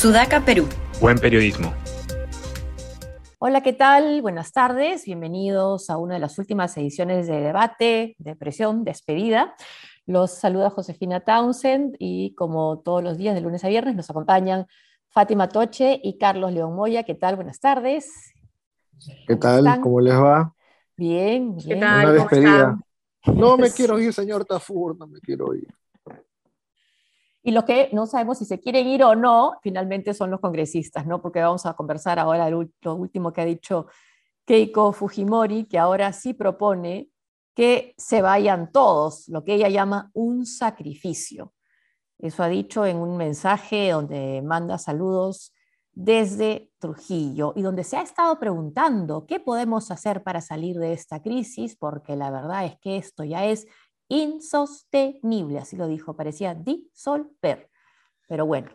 Sudaca, Perú. Buen periodismo. Hola, ¿qué tal? Buenas tardes. Bienvenidos a una de las últimas ediciones de debate, de presión, despedida. Los saluda Josefina Townsend y como todos los días de lunes a viernes nos acompañan Fátima Toche y Carlos León Moya. ¿Qué tal? Buenas tardes. ¿Qué tal? ¿Cómo les va? Bien, bien. ¿Qué tal? Una despedida. No me quiero ir, señor Tafur, no me quiero ir. Y los que no sabemos si se quieren ir o no, finalmente son los congresistas, ¿no? Porque vamos a conversar ahora lo último que ha dicho Keiko Fujimori, que ahora sí propone que se vayan todos, lo que ella llama un sacrificio. Eso ha dicho en un mensaje donde manda saludos desde Trujillo y donde se ha estado preguntando qué podemos hacer para salir de esta crisis, porque la verdad es que esto ya es insostenible, así lo dijo, parecía disolver. Pero bueno,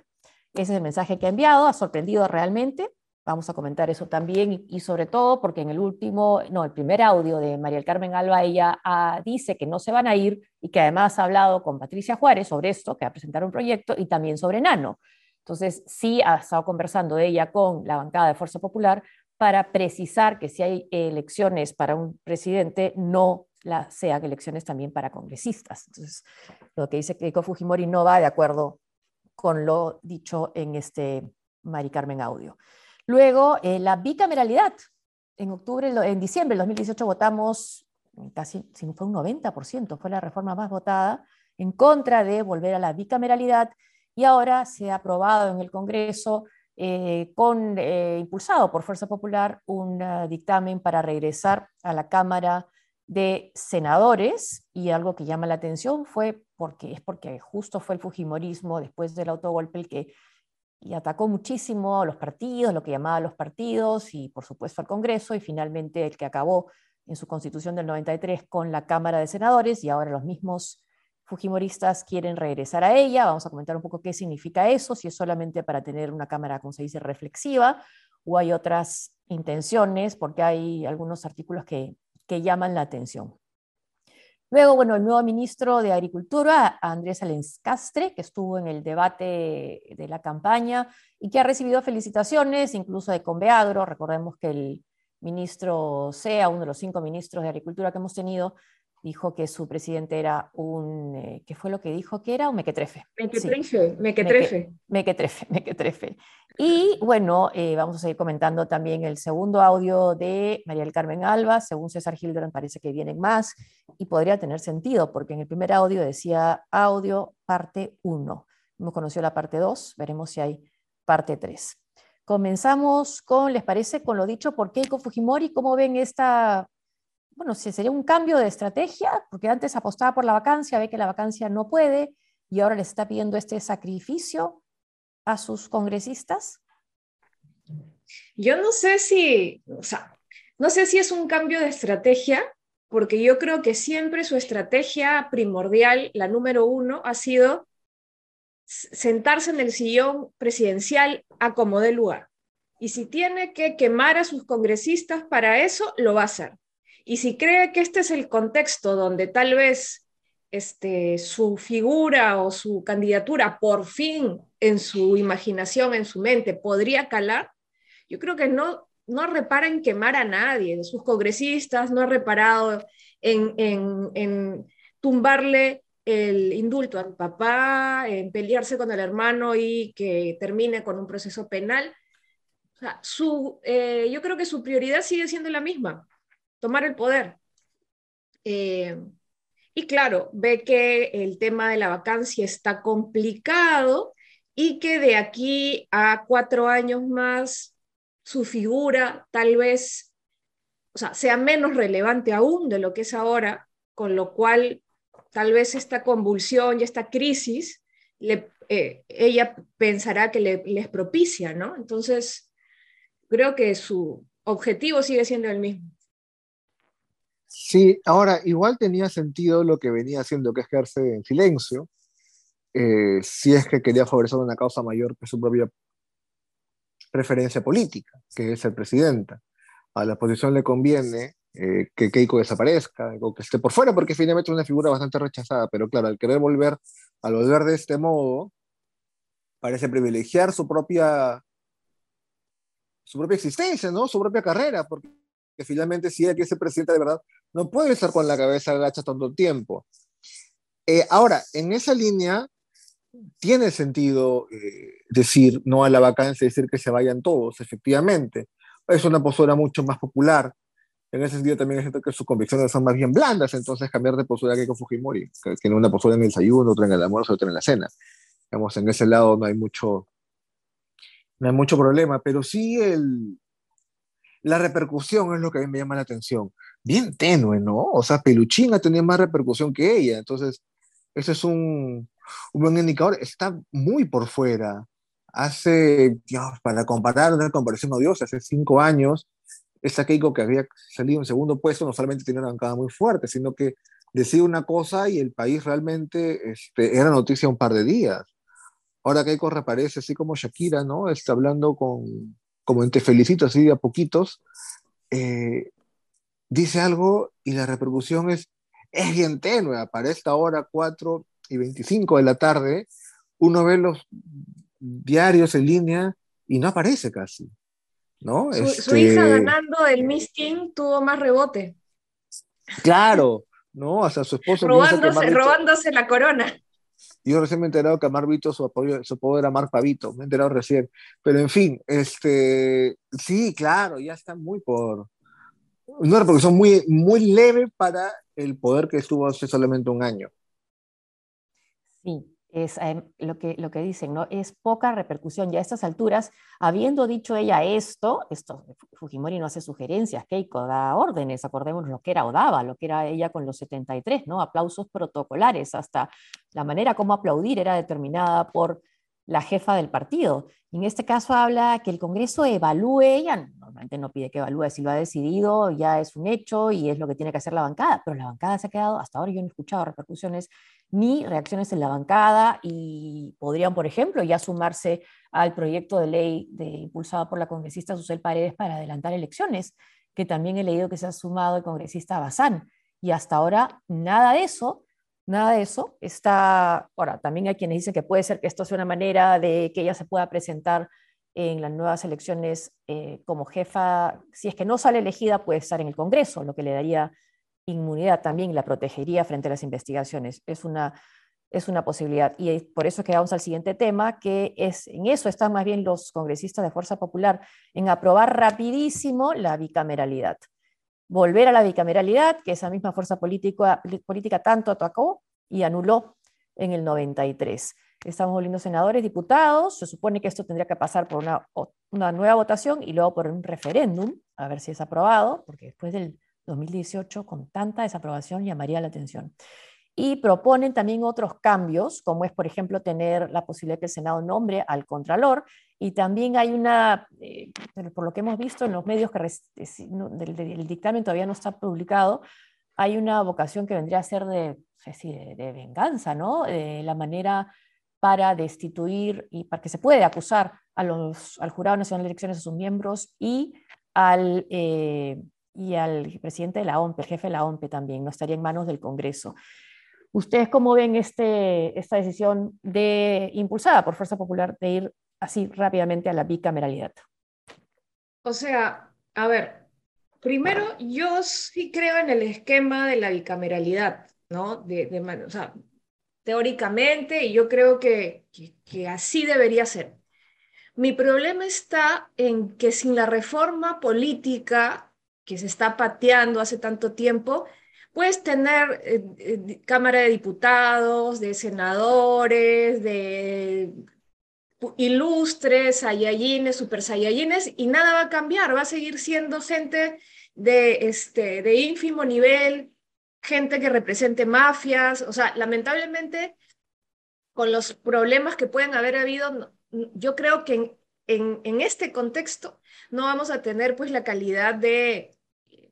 ese es el mensaje que ha enviado, ha sorprendido realmente. Vamos a comentar eso también y, sobre todo porque en el último, no, el primer audio de María Carmen Alba, ella ah, dice que no se van a ir y que además ha hablado con Patricia Juárez sobre esto, que va a presentar un proyecto y también sobre Nano. Entonces, sí ha estado conversando ella con la bancada de Fuerza Popular para precisar que si hay elecciones para un presidente, no la, sean elecciones también para congresistas. Entonces, lo que dice Keiko Fujimori no va de acuerdo con lo dicho en este Mari Carmen Audio. Luego, eh, la bicameralidad. En octubre, en diciembre del 2018 votamos casi, fue un 90%, fue la reforma más votada en contra de volver a la bicameralidad y ahora se ha aprobado en el Congreso, eh, con, eh, impulsado por Fuerza Popular, un dictamen para regresar a la Cámara de senadores y algo que llama la atención fue porque es porque justo fue el Fujimorismo después del autogolpe el que y atacó muchísimo a los partidos, lo que llamaba a los partidos y por supuesto al Congreso y finalmente el que acabó en su constitución del 93 con la Cámara de Senadores y ahora los mismos Fujimoristas quieren regresar a ella. Vamos a comentar un poco qué significa eso, si es solamente para tener una Cámara, como se dice, reflexiva o hay otras intenciones, porque hay algunos artículos que que llaman la atención. Luego, bueno, el nuevo ministro de Agricultura, Andrés Alenscastre, que estuvo en el debate de la campaña y que ha recibido felicitaciones, incluso de Conveagro. Recordemos que el ministro Sea, uno de los cinco ministros de Agricultura que hemos tenido, dijo que su presidente era un, eh, ¿qué fue lo que dijo que era? Un mequetrefe. Mequetrefe, mequetrefe. Mequetrefe, mequetrefe. Y bueno, eh, vamos a seguir comentando también el segundo audio de María del Carmen Alba, según César Hildebrand parece que vienen más y podría tener sentido, porque en el primer audio decía audio parte 1. Hemos conocido la parte 2, veremos si hay parte 3. Comenzamos con, ¿les parece? Con lo dicho por Keiko Fujimori, ¿cómo ven esta bueno, sería un cambio de estrategia, porque antes apostaba por la vacancia, ve que la vacancia no puede y ahora le está pidiendo este sacrificio a sus congresistas? Yo no sé si, o sea, no sé si es un cambio de estrategia, porque yo creo que siempre su estrategia primordial, la número uno, ha sido sentarse en el sillón presidencial a como dé lugar. Y si tiene que quemar a sus congresistas para eso, lo va a hacer. Y si cree que este es el contexto donde tal vez este, su figura o su candidatura por fin en su imaginación, en su mente, podría calar, yo creo que no, no repara en quemar a nadie, de sus congresistas, no ha reparado en, en, tumbarle el indulto al papá, en pelearse con el hermano y que termine con un proceso penal. Su, eh, yo creo que su prioridad sigue siendo la misma, tomar el poder. Eh, y claro, ve que el tema de la vacancia está complicado y que de aquí a cuatro años más su figura tal vez o sea, sea menos relevante aún de lo que es ahora, con lo cual tal vez esta convulsión y esta crisis, le, eh, ella pensará que le, les propicia, ¿no? Entonces, creo que su objetivo sigue siendo el mismo. Sí, ahora igual tenía sentido lo que venía haciendo, que es quedarse en silencio, eh, si es que quería favorecer una causa mayor que su propia preferencia política, que es ser presidenta. A la oposición le conviene eh, que Keiko desaparezca o que esté por fuera, porque finalmente es una figura bastante rechazada, pero claro, al querer volver, al volver de este modo, parece privilegiar su propia, su propia existencia, ¿no? Su propia carrera, porque finalmente si ella quiere ser presidenta de verdad, no puede estar con la cabeza agacha tanto tiempo. Eh, ahora, en esa línea, tiene sentido eh, decir no a la vacancia, decir que se vayan todos, efectivamente. Es una postura mucho más popular. En ese sentido también es que sus convicciones son más bien blandas, entonces cambiar de postura que con Fujimori, que tiene una postura en el desayuno, otra en el almuerzo, otra en la cena. Digamos, en ese lado no hay mucho, no hay mucho problema, pero sí el, la repercusión es lo que a mí me llama la atención. Bien tenue, ¿no? O sea, Peluchín ha más repercusión que ella, entonces ese es un, un buen indicador, está muy por fuera. Hace, para comparar una comparación odiosa, hace cinco años, esa Keiko que había salido en segundo puesto no solamente tenía una bancada muy fuerte, sino que decía una cosa y el país realmente este, era noticia un par de días. Ahora Keiko reaparece así como Shakira, ¿no? Está hablando con, como en Te Felicito, así de a poquitos. Eh, dice algo y la repercusión es, es bien tenue. Para esta hora, 4 y 25 de la tarde, uno ve los diarios en línea y no aparece casi. ¿no? Su, este hija ganando el Miss tuvo más rebote. Claro, ¿no? O sea, su esposo. robándose, robándose la corona. Yo recién me he enterado que Amar Vito, su apoyo, su apodo era Mar Pavito, me he enterado recién. Pero en fin, este, sí, claro, ya está muy por. Una repercusión muy, muy leve para el poder que estuvo hace solamente un año. Sí, es em, lo, que, lo que dicen, ¿no? Es poca repercusión. Ya a estas alturas, habiendo dicho ella esto, esto, Fujimori no hace sugerencias, Keiko da órdenes, acordémonos lo que era o daba, lo que era ella con los 73, ¿no? Aplausos protocolares, hasta la manera como aplaudir era determinada por la jefa del partido. En este caso habla que el Congreso evalúe, ella normalmente no pide que evalúe, si lo ha decidido ya es un hecho y es lo que tiene que hacer la bancada, pero la bancada se ha quedado, hasta ahora yo no he escuchado repercusiones ni reacciones en la bancada y podrían, por ejemplo, ya sumarse al proyecto de ley impulsado por la congresista Susel Paredes para adelantar elecciones, que también he leído que se ha sumado el congresista Bazán. Y hasta ahora nada de eso, nada de eso. Está, ahora, también hay quienes dicen que puede ser que esto sea una manera de que ella se pueda presentar en las nuevas elecciones eh, como jefa, si es que no sale elegida, puede estar en el Congreso, lo que le daría inmunidad también la protegería frente a las investigaciones. Es una, es una posibilidad. Y por eso quedamos al siguiente tema, que es en eso están más bien los congresistas de Fuerza Popular, en aprobar rapidísimo la bicameralidad. Volver a la bicameralidad, que esa misma fuerza política, política tanto atacó y anuló en el 93. Estamos volviendo senadores, diputados, se supone que esto tendría que pasar por una, una nueva votación y luego por un referéndum, a ver si es aprobado, porque después del 2018 con tanta desaprobación llamaría la atención. Y proponen también otros cambios, como es, por ejemplo, tener la posibilidad que el Senado nombre al Contralor. Y también hay una, eh, por lo que hemos visto en los medios que el dictamen todavía no está publicado, hay una vocación que vendría a ser de, de, venganza, ¿no? la manera para destituir y para que se puede acusar a los, al Jurado Nacional de Elecciones, a sus miembros y al, eh, y al presidente de la OMP, el jefe de la OMP también, no estaría en manos del Congreso. ¿Ustedes cómo ven este, esta decisión de, impulsada por Fuerza Popular de ir así rápidamente a la bicameralidad? O sea, a ver, primero yo sí creo en el esquema de la bicameralidad, ¿no? De, o sea, teóricamente, y yo creo que, que, que así debería ser. Mi problema está en que sin la reforma política que se está pateando hace tanto tiempo, puedes tener eh, eh, Cámara de Diputados, de senadores, de ilustres, sayayines, super sayayines, y nada va a cambiar, va a seguir siendo gente de, este, de ínfimo nivel, gente que represente mafias, o sea, lamentablemente, con los problemas que pueden haber habido, yo creo que en, en este contexto no vamos a tener pues la calidad de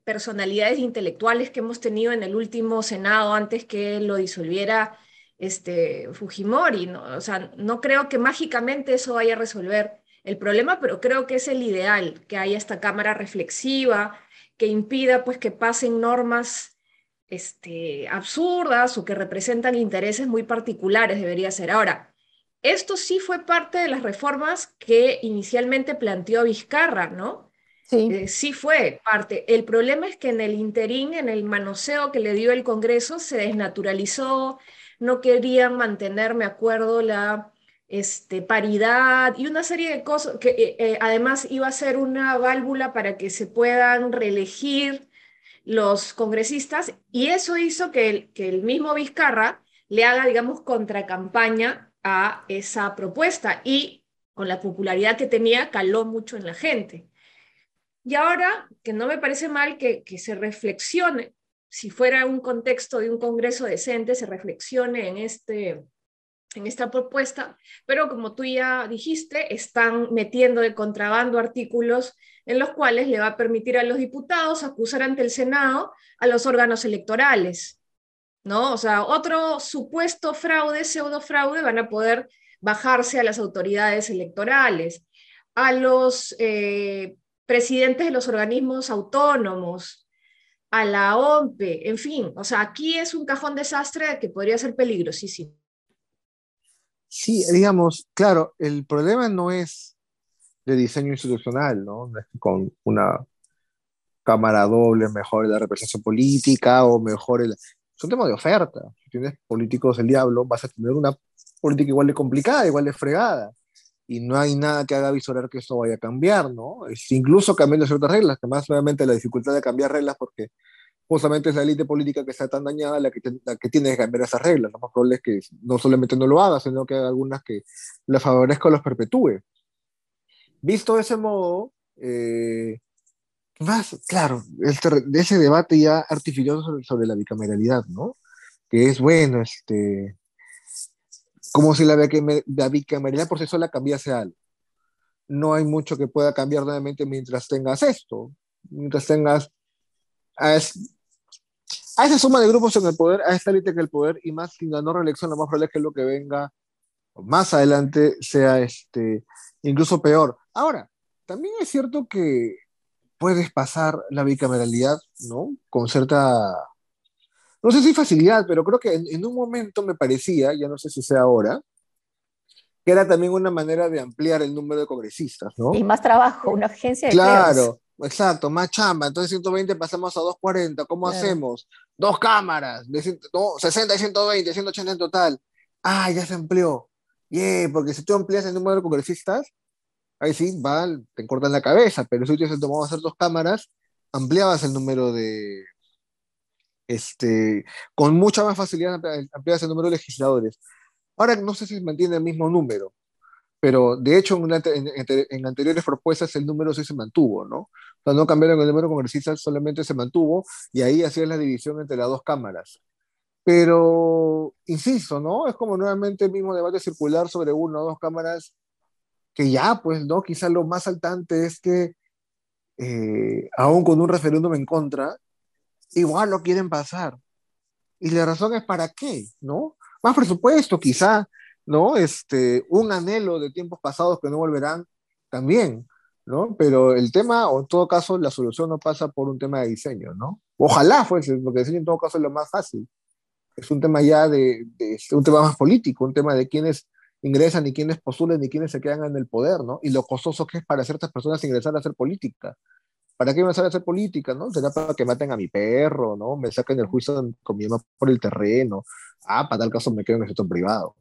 personalidades intelectuales que hemos tenido en el último Senado antes que lo disolviera este, Fujimori. ¿no? O sea, no creo que mágicamente eso vaya a resolver el problema, pero creo que es el ideal, que haya esta cámara reflexiva, que impida pues que pasen normas este, absurdas o que representan intereses muy particulares, debería ser. Ahora, esto sí fue parte de las reformas que inicialmente planteó Vizcarra, ¿no? Sí. Eh, sí fue parte. El problema es que en el interín, en el manoseo que le dio el Congreso, se desnaturalizó, no querían mantener, me acuerdo, la este, paridad y una serie de cosas que eh, eh, además iba a ser una válvula para que se puedan reelegir los congresistas y eso hizo que el, que el mismo Vizcarra le haga, digamos, contracampaña a esa propuesta y con la popularidad que tenía caló mucho en la gente. Y ahora, que no me parece mal que, que se reflexione, si fuera un contexto de un Congreso decente, se reflexione en, este, en esta propuesta, pero como tú ya dijiste, están metiendo de contrabando artículos en los cuales le va a permitir a los diputados acusar ante el Senado a los órganos electorales. ¿no? O sea, otro supuesto fraude, pseudo fraude, van a poder bajarse a las autoridades electorales, a los eh, presidentes de los organismos autónomos, a la OMPE, en fin, o sea, aquí es un cajón desastre que podría ser peligrosísimo. Sí, digamos, claro, el problema no es de diseño institucional, ¿no? Con una cámara doble mejor la representación política o mejor el es un de oferta. Si tienes políticos del diablo, vas a tener una política igual de complicada, igual de fregada. Y no hay nada que haga visorar que esto vaya a cambiar, ¿no? Es incluso cambiando ciertas reglas, que más obviamente la dificultad de cambiar reglas, porque justamente es la élite política que está tan dañada la que, la que tiene que cambiar esas reglas. Lo más probable es que no solamente no lo haga, sino que haga algunas que la favorezca o los perpetúe. Visto de ese modo, eh, más, claro, de ese debate ya artificioso sobre, la bicameralidad, ¿no? Que es, bueno, este, como si la, bicameralidad por sí sola cambiase algo. No hay mucho que pueda cambiar nuevamente mientras tengas esto, mientras tengas a, esa suma de grupos en el poder, a esta élite que el poder, y más sin la no reelección, lo más probable es que lo que venga más adelante sea este, incluso peor. Ahora, también es cierto que puedes pasar la bicameralidad, ¿no? Con cierta, no sé si facilidad, pero creo que en, un momento me parecía, ya no sé si sea ahora, que era también una manera de ampliar el número de congresistas, ¿no? Y más trabajo, una agencia de Claro, exacto, más chamba. Entonces 120 pasamos a 240, ¿cómo hacemos? Dos cámaras, de no, 60 y 120, 180 en total. Ah, ya se amplió. Yeah, porque si tú amplias el número de congresistas, ahí sí, va, te cortan la cabeza, pero si hubieses tomado hacer dos cámaras, ampliabas el número de, este, con mucha más facilidad ampliabas el número de legisladores. Ahora no sé si mantiene el mismo número, pero de hecho en, anteriores propuestas el número sí se mantuvo, ¿no? O no cambiaron el número de congresistas, solamente se mantuvo y ahí hacías la división entre las dos cámaras. Pero, insisto, ¿no? Es como nuevamente el mismo debate circular sobre una o dos cámaras que ya, pues, ¿no? Quizá lo más saltante es que, eh, aún con un referéndum en contra, igual lo quieren pasar. Y la razón es para qué, ¿no? Más presupuesto, quizá, ¿no? Este, un anhelo de tiempos pasados que no volverán también, ¿no? Pero el tema, o en todo caso, la solución no pasa por un tema de diseño, ¿no? Ojalá fuese, porque diseño en todo caso es lo más fácil. Es un tema ya de, de un tema más político, un tema de quiénes ingresan, ni quienes postulan, ni quienes se quedan en el poder, ¿no? Y lo costoso que es para ciertas personas ingresar a hacer política. ¿Para qué ingresar a hacer política, no? Será para que maten a mi perro, ¿no? Me saquen el juicio con mi mamá por el terreno. Ah, para tal caso me quedo en el sector privado.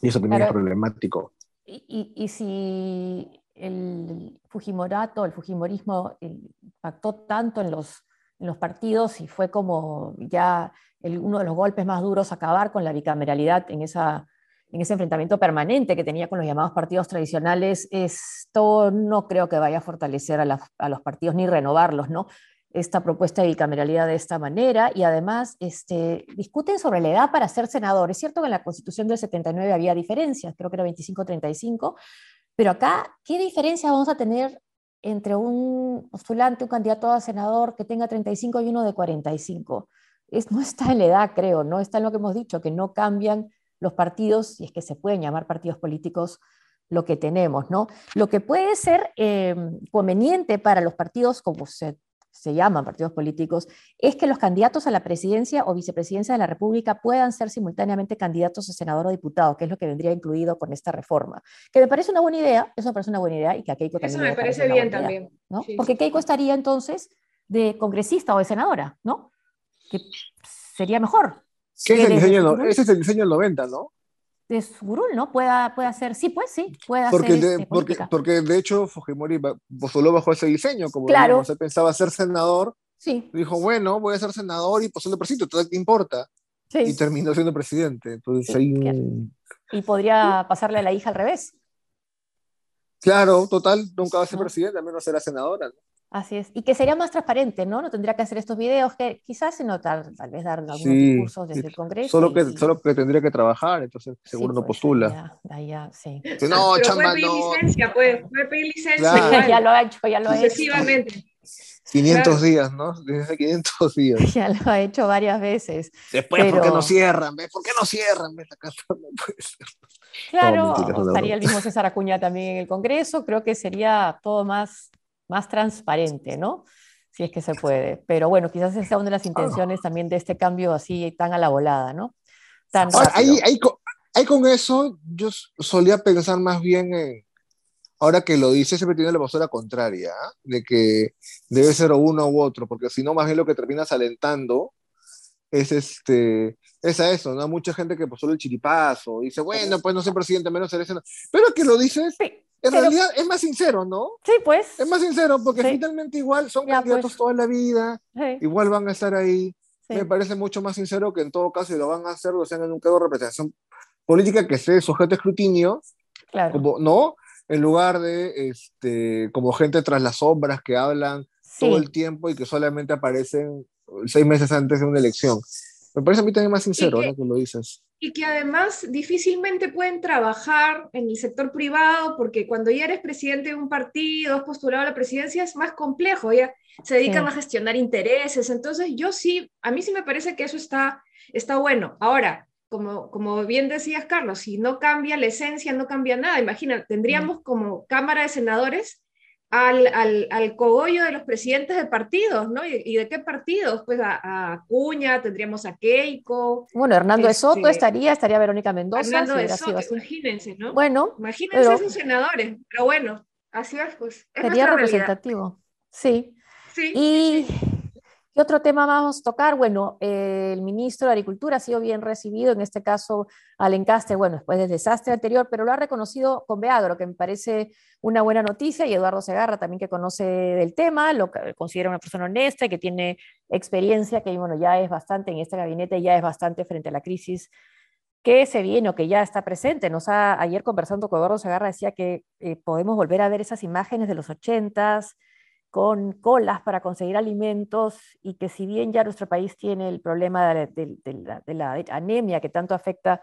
Y eso también es problemático. Y, y, si el Fujimorato, el Fujimorismo impactó tanto en los, en los partidos y fue como ya el, uno de los golpes más duros acabar con la bicameralidad en esa en ese enfrentamiento permanente que tenía con los llamados partidos tradicionales, esto no creo que vaya a fortalecer a, los partidos ni renovarlos, ¿no? Esta propuesta de bicameralidad de esta manera y además este, discuten sobre la edad para ser senador. Es cierto que en la Constitución del 79 había diferencias, creo que era 25-35, pero acá, ¿qué diferencia vamos a tener entre un postulante, un candidato a senador que tenga 35 y uno de 45? Es, no está en la edad, creo, no está en lo que hemos dicho, que no cambian los partidos, y es que se pueden llamar partidos políticos lo que tenemos, ¿no? Lo que puede ser em, conveniente para los partidos, como se, se llaman partidos políticos, es que los candidatos a la presidencia o vicepresidencia de la República puedan ser simultáneamente candidatos a senador o diputado, que es lo que vendría incluido con esta reforma. Que me parece una buena idea, eso me parece una buena idea y que a Keiko también. Eso me parece bien también. ¿no? Porque Keiko estaría entonces de congresista o de senadora, ¿no? Que sería mejor. ¿Qué es el diseño, ese es el diseño del 90, ¿no? de Surul, ¿no? Pueda, pueda hacer, sí, pues sí, puede porque hacer. De, este, porque, porque, de hecho Fujimori postuló bajo ese diseño, como claro. se pensaba ser senador. Sí. Dijo, bueno, voy a ser senador y postulo presidente, todo que importa. Sí. Y terminó siendo presidente. Entonces sí, hay un... Y podría pasarle a la hija al revés. Claro, total, nunca va a ser presidente, al menos será senadora. ¿no? Así es. Y que sería más transparente, ¿no? No tendría que hacer estos videos que quizás se notar, tal vez dar algunos Sí, discursos desde sí. el Congreso. Solo que, y- solo que tendría que trabajar, entonces seguro sí, no pues, postula. ya, ya, sí. No, Pero chamba, puede pedir no. licencia, puede, puede pedir licencia Claro. ya lo ha hecho, ya lo ha hecho. sucesivamente. 500 Claro. días, ¿no? Desde 500 días. Ya lo ha hecho varias veces. Después, ¿por qué Pero- no cierran? ¿Ves? ¿Por qué no cierran? ¿Ves? Acá no puede ser. Claro, mentira, estaría el mismo César Acuña también en el Congreso. Creo que sería todo más, más transparente, ¿no? Si es que se puede. Pero bueno, quizás esa sea una de las intenciones también de este cambio así tan a la volada, ¿no? Tan Ahora, ahí, ahí, ahí con eso, yo solía pensar más bien en. Ahora que lo dice, siempre tiene la postura contraria, ¿ah? de que debe ser uno u otro, porque si no, más bien lo que terminas alentando es este es a eso, ¿no? Mucha gente que postula el chiripazo, dice, bueno, pues no ser presidente, menos ser senador. Pero que lo dices, Sí, en pero- realidad es más sincero, ¿no? sí, pues. Es más sincero, porque Sí. finalmente igual son Ya, candidatos pues. toda la vida, Sí, igual van a estar ahí. sí. Me parece mucho más sincero que en todo caso, si lo van a hacer, lo sean en un cargo de representación política que esté sujeto a escrutinio, claro. como, ¿no? En lugar de, este, como gente tras las sombras que hablan todo el tiempo y que solamente aparecen seis meses antes de una elección. Me parece a mí también más sincero, que- ¿no? Que lo dices. Y que además difícilmente pueden trabajar en el sector privado porque cuando ya eres presidente de un partido, has postulado a la presidencia, es más complejo, ya se dedican Sí. a gestionar intereses. Entonces yo sí, a mí sí me parece que eso está, está bueno. Ahora, como, como bien decías, Carlos, si no cambia la esencia, no cambia nada. Imagina, tendríamos como Cámara de Senadores al, al, al cogollo de los presidentes de partidos, ¿no? ¿Y, y de qué partidos? Pues a, a Acuña, tendríamos a Keiko, Bueno, Hernando de Soto Este, estaría, estaría Verónica Mendoza, Fernando si de Soto, imagínense, ¿no? Bueno, Imagínense pero- esos senadores, pero bueno, así es, pues. Es sería nuestra realidad. representativo. Sí. Sí, Y ¿qué otro tema vamos a tocar? Bueno, eh, el ministro de Agricultura ha sido bien recibido, en este caso al encaste, bueno, después del desastre anterior, pero lo ha reconocido con Beagro, que me parece una buena noticia, y Eduardo Segarra también que conoce del tema, lo considera una persona honesta que tiene experiencia, que bueno, ya es bastante en este gabinete, ya es bastante frente a la crisis que se viene o que ya está presente. Nos ha, ayer conversando con Eduardo Segarra decía que eh, podemos volver a ver esas imágenes de los ochentas, con colas para conseguir alimentos y que si bien ya nuestro país tiene el problema de, la- de- de la, de la anemia que tanto afecta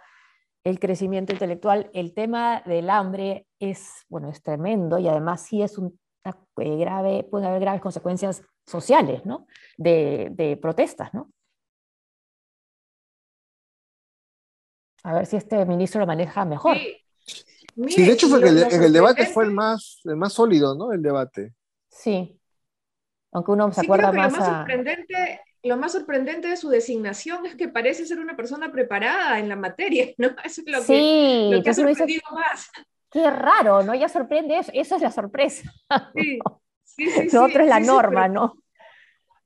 el crecimiento intelectual, el tema del hambre es, bueno, es tremendo y además sí es un eh, grave, puede haber graves consecuencias sociales, ¿no? De, de protestas, ¿no? A ver si este ministro lo maneja mejor. sí. Sí, de hecho fue que el, en el debate fue el más, el más sólido, ¿no? El debate. Sí. Aunque uno se Sí, acuerda creo que más lo más, a... sorprendente, lo más sorprendente de su designación es que parece ser una persona preparada en la materia, ¿no? Eso es lo que, Sí, lo que ha dice, sorprendido más. qué raro, ¿no? Ya sorprende eso, eso es la sorpresa. Sí, sí, sí, Lo otro es la norma, pero- ¿no?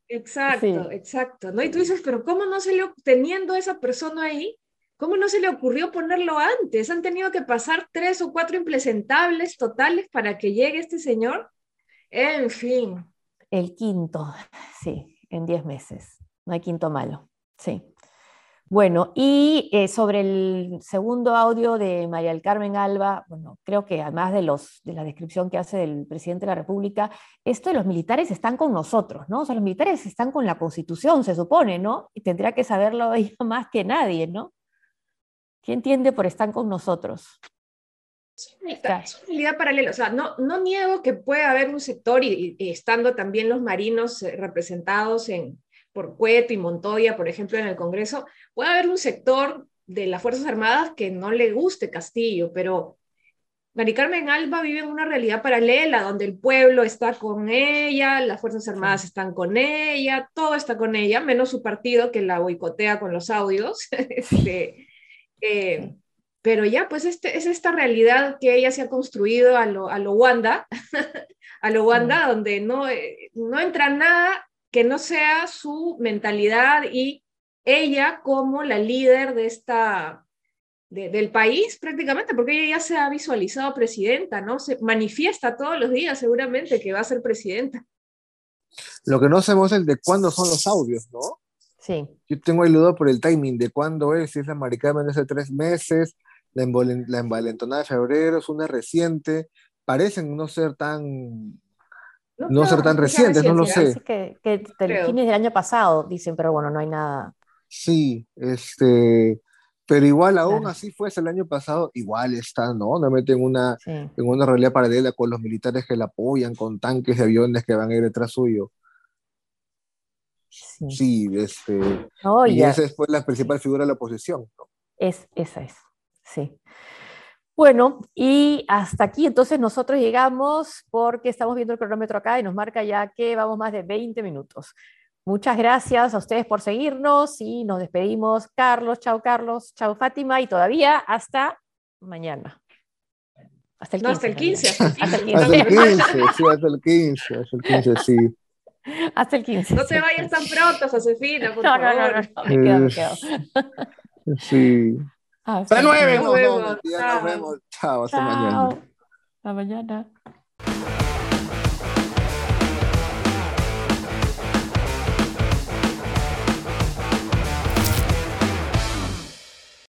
Exacto, exacto, ¿no? Y tú dices, pero ¿cómo no se le, teniendo esa persona ahí, cómo no se le ocurrió ponerlo antes? Han tenido que pasar tres o cuatro impresentables totales para que llegue este señor. En fin, El quinto, sí, en 10 meses. No hay quinto malo, sí. Bueno, y eh, sobre el segundo audio de María del Carmen Alba, bueno, creo que además de, los, de la descripción que hace del presidente de la República, esto de los militares están con nosotros, ¿no? O sea, los militares están con la Constitución, se supone, ¿no? Y tendría que saberlo ella más que nadie, ¿no? ¿Qué entiende por están con nosotros? Es una realidad paralela. O sea, no, no niego que puede haber un sector, y, y estando también los marinos eh, representados en, por Cueto y Montoya, por ejemplo, en el Congreso, puede haber un sector de las Fuerzas Armadas que no le guste Castillo, pero Mari Carmen Alba vive en una realidad paralela donde el pueblo está con ella, las Fuerzas Armadas están con ella, todo está con ella, menos su partido que la boicotea con los audios. este, eh, pero ya, pues este, es esta realidad que ella se ha construido a lo, a lo Wanda, a lo Wanda, donde no, eh, no entra nada que no sea su mentalidad y ella como la líder de esta del país prácticamente, porque ella ya se ha visualizado presidenta, ¿no? Se manifiesta todos los días seguramente que va a ser presidenta. Lo que no sabemos es de cuándo son los audios, ¿no? Sí. Yo tengo el duda por el timing de cuándo es, si es la maricada de hace tres meses, la, la envalentonada de febrero, es una reciente, parecen no ser tan no, ser tan recientes, no lo sé. Que, que fines del año pasado, dicen, pero bueno, no hay nada. Sí, este, pero igual aún así fuese el año pasado, igual está, ¿no? No meten una, en una realidad paralela con los militares que la apoyan, con tanques de aviones que van a ir detrás suyo. Sí, este, y esa es pues, la principal figura de la oposición. ¿no? Es, esa es, sí. Bueno, y hasta aquí entonces nosotros llegamos porque estamos viendo el cronómetro acá y nos marca ya que vamos más de 20 minutos. Muchas gracias a ustedes por seguirnos y nos despedimos. Carlos, chao Carlos, chao Fátima y todavía hasta mañana. Hasta el 15. hasta el 15. Hasta el 15, hasta el 15 sí, hasta el 15, hasta el 15, sí. Hasta el 15. No te vayas tan pronto, Josefina, por no, favor. No, no, no, me quedo, me quedo. Sí. Hasta luego. Nos vemos. Nos vemos. Chao, hasta mañana. Hasta mañana.